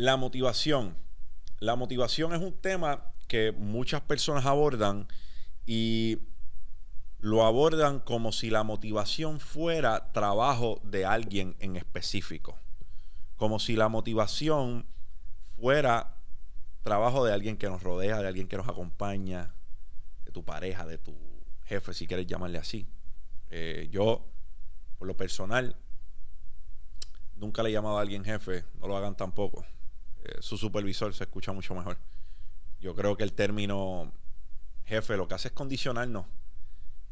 La motivación. La motivación es un tema que muchas personas abordan y lo abordan como si la motivación fuera trabajo de alguien en específico. Como si la motivación fuera trabajo de alguien que nos rodea, de alguien que nos acompaña, de tu pareja, de tu jefe, si quieres llamarle así. Eh, yo, por lo personal, nunca le he llamado a alguien jefe, no lo hagan tampoco. Eh, su supervisor se escucha mucho mejor. Yo creo que el término jefe lo que hace es condicionarnos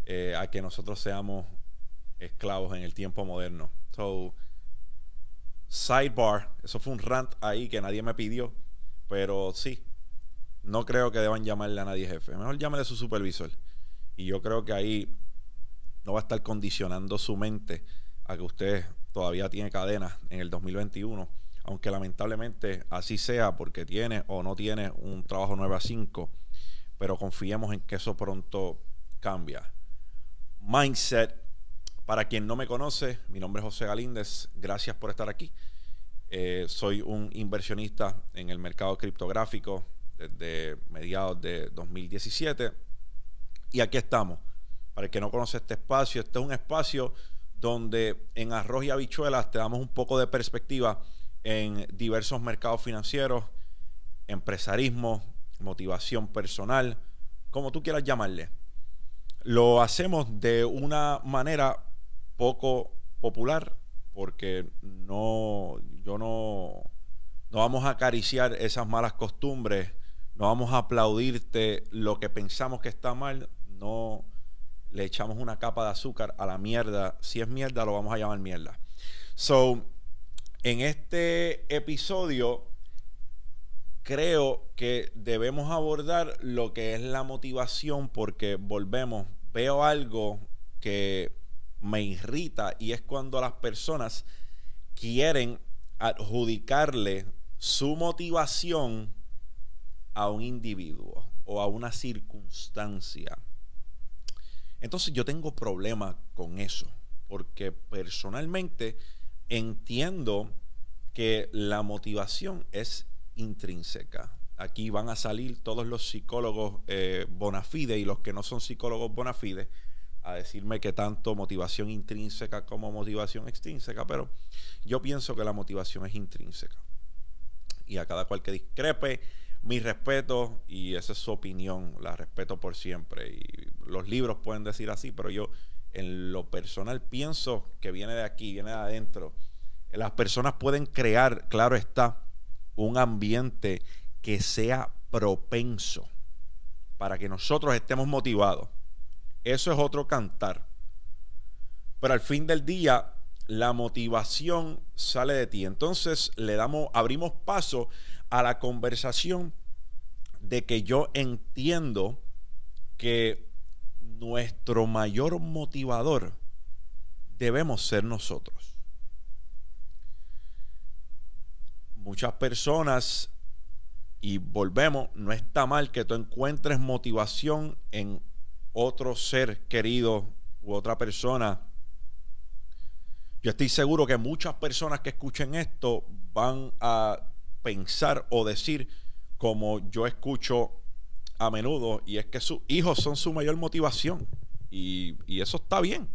eh, a que nosotros seamos esclavos en el tiempo moderno. So, sidebar, eso fue un rant ahí que nadie me pidió, pero sí, no creo que deban llamarle a nadie jefe. Mejor llámale a su supervisor. Y yo creo que ahí no va a estar condicionando su mente a que usted todavía tiene cadenas en el 2021, aunque lamentablemente así sea porque tiene o no tiene un trabajo 9 a 5, pero confiemos en que eso pronto cambia. Mindset. Para quien no me conoce, mi nombre es José Galíndez. Gracias por estar aquí. Eh, soy un inversionista en el mercado criptográfico desde mediados de 2017. Y aquí estamos. Para el que no conoce este espacio, este es un espacio donde en arroz y habichuelas te damos un poco de perspectiva en diversos mercados financieros, empresarismo, motivación personal, como tú quieras llamarle lo hacemos de una manera poco popular porque no, yo no, no vamos a acariciar esas malas costumbres, no vamos a aplaudirte lo que pensamos que está mal, no le echamos una capa de azúcar a la mierda. Si es mierda, lo vamos a llamar mierda. So, en este episodio creo que debemos abordar lo que es la motivación porque volvemos, veo algo que me irrita y es cuando las personas quieren adjudicarle su motivación a un individuo o a una circunstancia. Entonces yo tengo problema con eso, porque personalmente entiendo que la motivación es intrínseca. Aquí van a salir todos los psicólogos eh, bona fide y los que no son psicólogos bona fide a decirme que tanto motivación intrínseca como motivación extrínseca, pero yo pienso que la motivación es intrínseca. Y a cada cual que discrepe, mi respeto y esa es su opinión, la respeto por siempre. Y los libros pueden decir así, pero yo en lo personal pienso que viene de aquí, viene de adentro. Las personas pueden crear, claro está, un ambiente que sea propenso para que nosotros estemos motivados. Eso es otro cantar. Pero al fin del día, la motivación sale de ti. Entonces le damos, abrimos paso a la conversación de que yo entiendo que nuestro mayor motivador debemos ser nosotros. muchas personas, y volvemos, no está mal que tú encuentres motivación en otro ser querido u otra persona. Yo estoy seguro que muchas personas que escuchen esto van a pensar o decir como yo escucho a menudo, y es que sus hijos son su mayor motivación. Y, y eso está bien.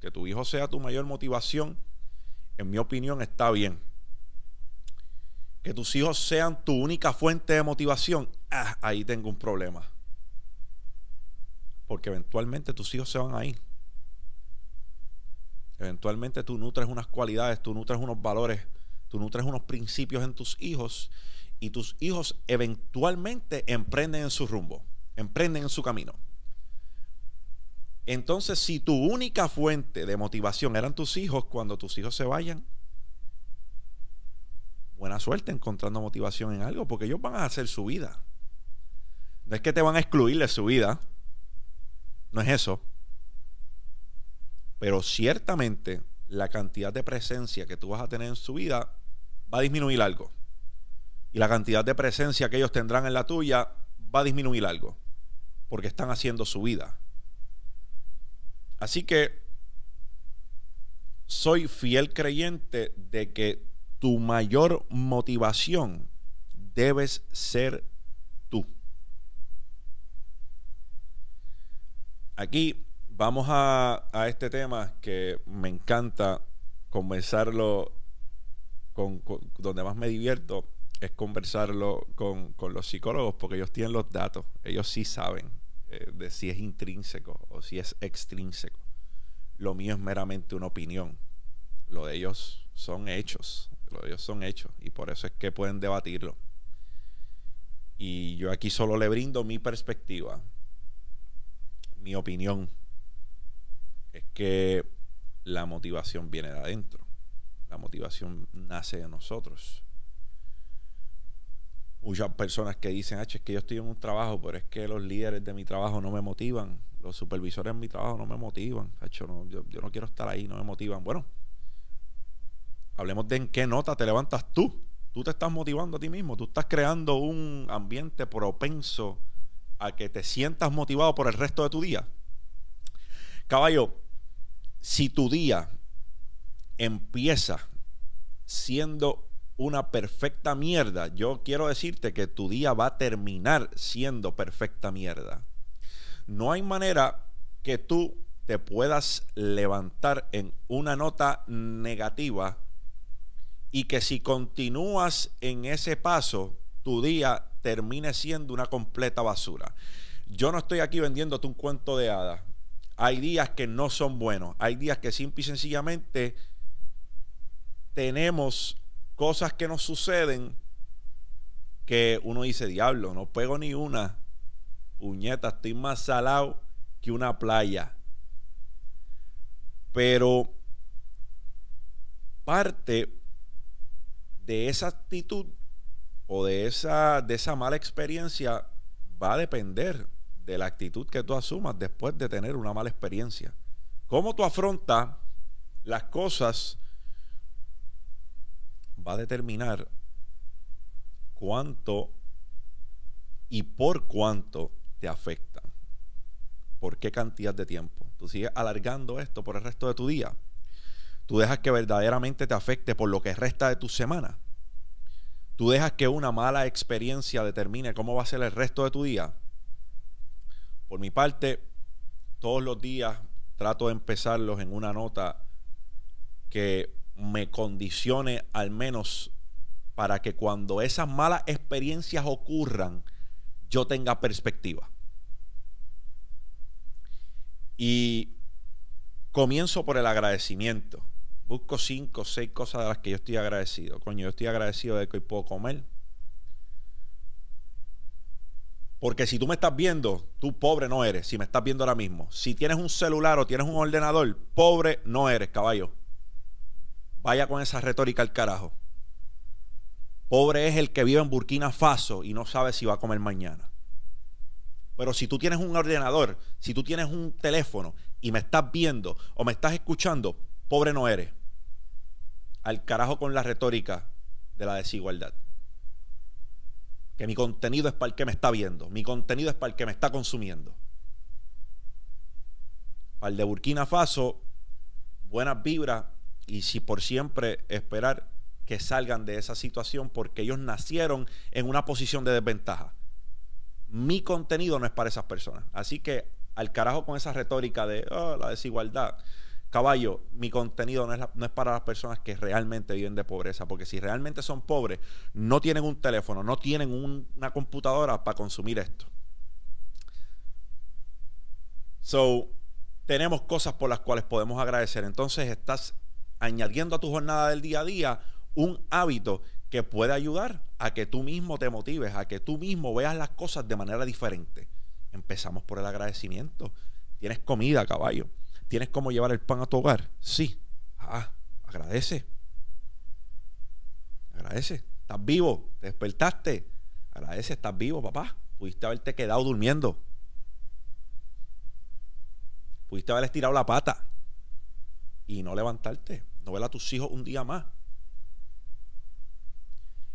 Que tu hijo sea tu mayor motivación, en mi opinión, está bien que tus hijos sean tu única fuente de motivación, ah, ahí tengo un problema. Porque eventualmente tus hijos se van a ir. Eventualmente tú nutres unas cualidades, tú nutres unos valores, tú nutres unos principios en tus hijos y tus hijos eventualmente emprenden en su rumbo, emprenden en su camino. Entonces, si tu única fuente de motivación eran tus hijos, cuando tus hijos se vayan, buena suerte encontrando motivación en algo, porque ellos van a hacer su vida. No es que te van a excluir de su vida, no es eso. Pero ciertamente la cantidad de presencia que tú vas a tener en su vida va a disminuir algo. Y la cantidad de presencia que ellos tendrán en la tuya va a disminuir algo. Porque están haciendo su vida. Así que soy fiel creyente de que tu mayor motivación debes ser tú. Aquí vamos a, este tema que me encanta conversarlo con, donde más me divierto es conversarlo con, con, los psicólogos porque ellos tienen los datos, ellos sí saben eh, de si es intrínseco o si es extrínseco. Lo mío es meramente una opinión, lo de ellos son hechos, lo de ellos son hechos y por eso es que pueden debatirlo. Y yo aquí solo le brindo mi perspectiva, mi opinión, es que la motivación viene de adentro. La motivación nace de nosotros. Muchas personas que dicen, es que yo estoy en un trabajo, pero es que los líderes de mi trabajo no me motivan, los supervisores en mi trabajo no me motivan, yo, yo no quiero estar ahí, no me motivan. Bueno, hablemos de en qué nota te levantas tú. Tú te estás motivando a ti mismo, tú estás creando un ambiente propenso a que te sientas motivado por el resto de tu día. Caballo, si tu día empieza siendo una perfecta mierda, yo quiero decirte que tu día va a terminar siendo perfecta mierda. No hay manera que tú te puedas levantar en una nota negativa y que si continúas en ese paso, tu día termine siendo una completa basura. Yo no estoy aquí vendiéndote un cuento de hadas. Hay días que no son buenos. Hay días que simple y sencillamente tenemos cosas que nos suceden que uno dice, diablo, no pego ni una. Puñeta, estoy más salado que una playa. Pero parte de esa actitud o de esa, de esa mala experiencia va a depender de la actitud que tú asumas después de tener una mala experiencia. Cómo tú afrontas las cosas va a determinar cuánto y por cuánto te afectan. ¿Por qué cantidad de tiempo? Tú sigues alargando esto por el resto de tu día. Tú dejas que verdaderamente te afecte por lo que resta de tu semana. Tú dejas que una mala experiencia determine cómo va a ser el resto de tu día. Por mi parte, todos los días trato de empezarlos en una nota que me condicione al menos para que cuando esas malas experiencias ocurran, yo tenga perspectiva. Y comienzo por el agradecimiento. Busco cinco o seis cosas de las que yo estoy agradecido. Coño, yo estoy agradecido de que hoy puedo comer. Porque si tú me estás viendo, tú pobre no eres, si me estás viendo ahora mismo. Si tienes un celular o tienes un ordenador, pobre no eres, caballo. Vaya con esa retórica al carajo. Pobre es el que vive en Burkina Faso y no sabe si va a comer mañana. Pero si tú tienes un ordenador, si tú tienes un teléfono y me estás viendo o me estás escuchando, pobre no eres. Al carajo con la retórica de la desigualdad que mi contenido es para el que me está viendo, mi contenido es para el que me está consumiendo. Para el de Burkina Faso, buenas vibras y si por siempre esperar que salgan de esa situación porque ellos nacieron en una posición de desventaja. Mi contenido no es para esas personas. Así que al carajo con esa retórica de oh, la desigualdad. Caballo, mi contenido no es, para las personas que realmente viven de pobreza, porque si realmente son pobres, no tienen un teléfono, no tienen una computadora para consumir esto. So, tenemos cosas por las cuales podemos agradecer. Entonces, estás añadiendo a tu jornada del día a día un hábito que puede ayudar a que tú mismo te motives, a que tú mismo veas las cosas de manera diferente. Empezamos por el agradecimiento. Tienes comida, caballo ¿Tienes cómo llevar el pan a tu hogar? Sí. Ah, agradece. Agradece. Estás vivo. Te despertaste. Agradece, estás vivo, papá. Pudiste haberte quedado durmiendo. Pudiste haber estirado la pata y no levantarte. No ver a tus hijos un día más.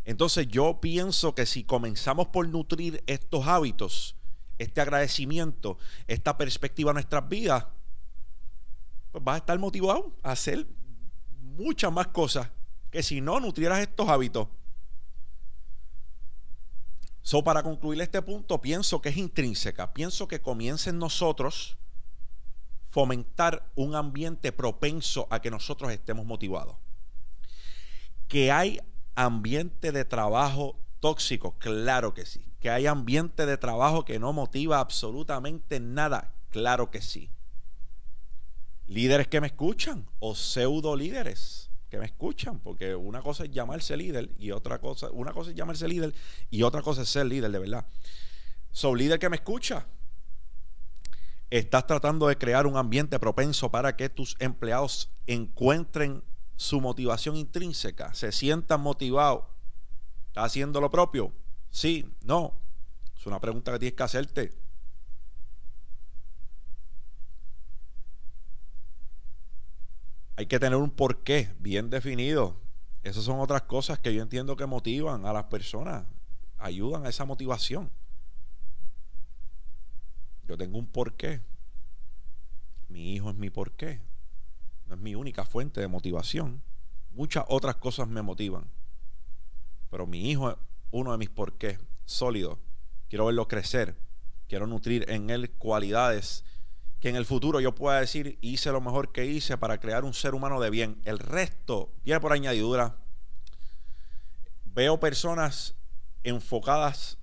Entonces yo pienso que si comenzamos por nutrir estos hábitos, este agradecimiento, esta perspectiva en nuestras vidas, pues vas a estar motivado a hacer muchas más cosas que si no nutrieras estos hábitos. So, para concluir este punto, pienso que es intrínseca. Pienso que comience en nosotros fomentar un ambiente propenso a que nosotros estemos motivados. Que hay ambiente de trabajo tóxico, claro que sí. Que hay ambiente de trabajo que no motiva absolutamente nada, claro que sí. Líderes que me escuchan o pseudo líderes que me escuchan, porque una cosa es llamarse líder y otra cosa, una cosa es llamarse líder y otra cosa es ser líder de verdad. So, líder que me escucha, estás tratando de crear un ambiente propenso para que tus empleados encuentren su motivación intrínseca, se sientan motivados. ¿Estás haciendo lo propio? Sí, no. Es una pregunta que tienes que hacerte. hay que tener un porqué bien definido. Esas son otras cosas que yo entiendo que motivan a las personas, ayudan a esa motivación. Yo tengo un porqué. Mi hijo es mi porqué. No es mi única fuente de motivación. Muchas otras cosas me motivan. Pero mi hijo es uno de mis porqués sólidos. Quiero verlo crecer. Quiero nutrir en él cualidades que en el futuro yo pueda decir, hice lo mejor que hice para crear un ser humano de bien. El resto viene por añadidura. Veo personas enfocadas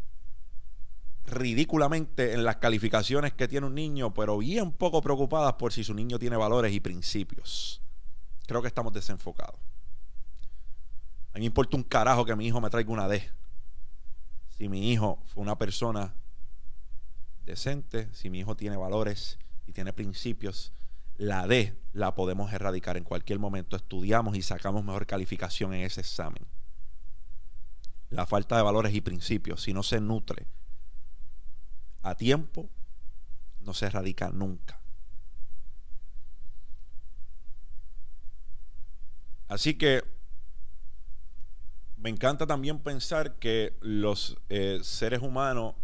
ridículamente en las calificaciones que tiene un niño, pero bien poco preocupadas por si su niño tiene valores y principios. Creo que estamos desenfocados. A mí me importa un carajo que mi hijo me traiga una D. Si mi hijo fue una persona decente, si mi hijo tiene valores, y tiene principios, la D la podemos erradicar en cualquier momento. Estudiamos y sacamos mejor calificación en ese examen. La falta de valores y principios, si no se nutre a tiempo, no se erradica nunca. Así que me encanta también pensar que los eh, seres humanos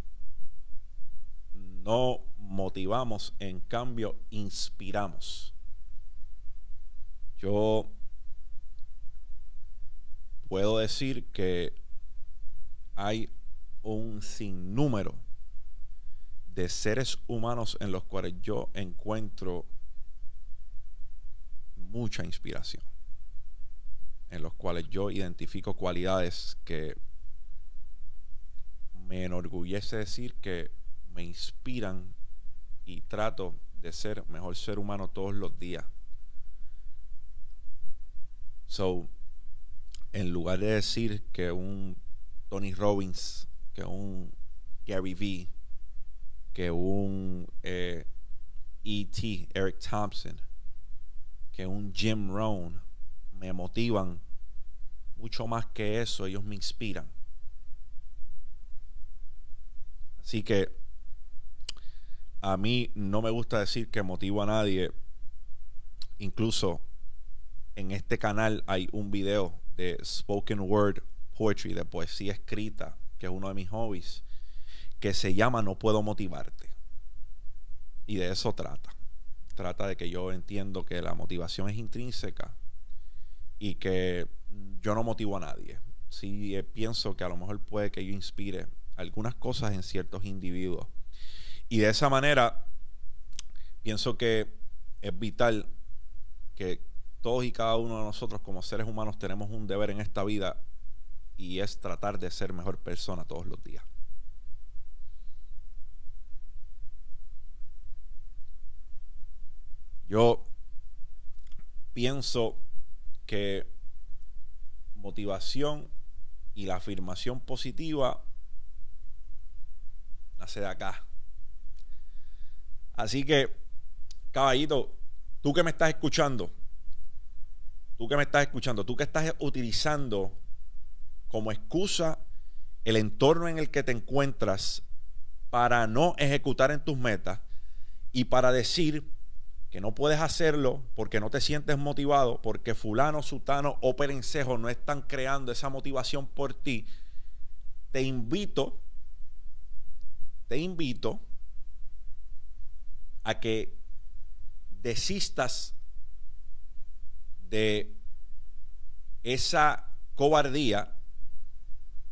no motivamos, en cambio inspiramos. Yo puedo decir que hay un sinnúmero de seres humanos en los cuales yo encuentro mucha inspiración, en los cuales yo identifico cualidades que me enorgullece decir que me inspiran y trato de ser mejor ser humano todos los días. So, en lugar de decir que un Tony Robbins, que un Gary Vee, que un E.T., eh, e Eric Thompson, que un Jim Rohn, me motivan mucho más que eso, ellos me inspiran. Así que a mí no me gusta decir que motivo a nadie. Incluso en este canal hay un video de spoken word poetry, de poesía escrita, que es uno de mis hobbies, que se llama No puedo motivarte. Y de eso trata. Trata de que yo entiendo que la motivación es intrínseca y que yo no motivo a nadie. Sí eh, pienso que a lo mejor puede que yo inspire algunas cosas en ciertos individuos y de esa manera, pienso que es vital que todos y cada uno de nosotros como seres humanos tenemos un deber en esta vida y es tratar de ser mejor persona todos los días. Yo pienso que motivación y la afirmación positiva nace de acá, Así que, caballito, tú que me estás escuchando, tú que me estás escuchando, tú que estás utilizando como excusa el entorno en el que te encuentras para no ejecutar en tus metas y para decir que no puedes hacerlo porque no te sientes motivado, porque fulano, sutano o perencejo no están creando esa motivación por ti, te invito, te invito a que desistas de esa cobardía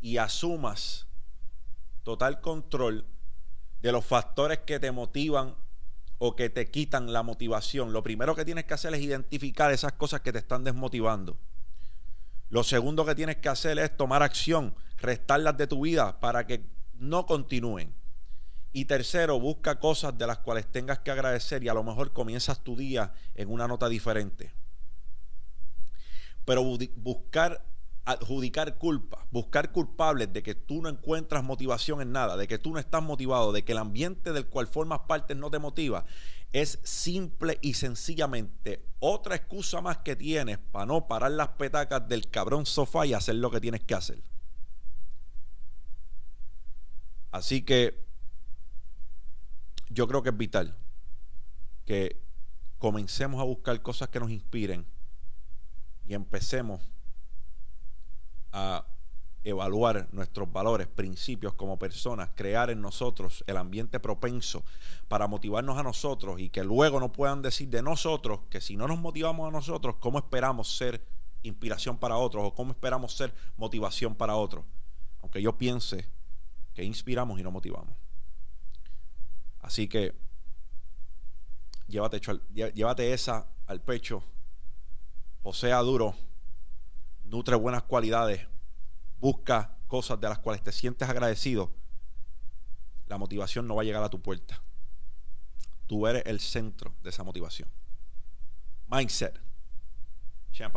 y asumas total control de los factores que te motivan o que te quitan la motivación. Lo primero que tienes que hacer es identificar esas cosas que te están desmotivando. Lo segundo que tienes que hacer es tomar acción, restarlas de tu vida para que no continúen. Y tercero, busca cosas de las cuales tengas que agradecer y a lo mejor comienzas tu día en una nota diferente. Pero buscar adjudicar culpa, buscar culpables de que tú no encuentras motivación en nada, de que tú no estás motivado, de que el ambiente del cual formas parte no te motiva, es simple y sencillamente otra excusa más que tienes para no parar las petacas del cabrón sofá y hacer lo que tienes que hacer. Así que yo creo que es vital que comencemos a buscar cosas que nos inspiren y empecemos a evaluar nuestros valores, principios como personas, crear en nosotros el ambiente propenso para motivarnos a nosotros y que luego no puedan decir de nosotros que si no nos motivamos a nosotros, ¿cómo esperamos ser inspiración para otros o cómo esperamos ser motivación para otros? Aunque yo piense que inspiramos y no motivamos. Así que llévate, llévate esa al pecho, o sea duro nutre buenas cualidades, busca cosas de las cuales te sientes agradecido, la motivación no va a llegar a tu puerta. Tú eres el centro de esa motivación. Mindset. Champ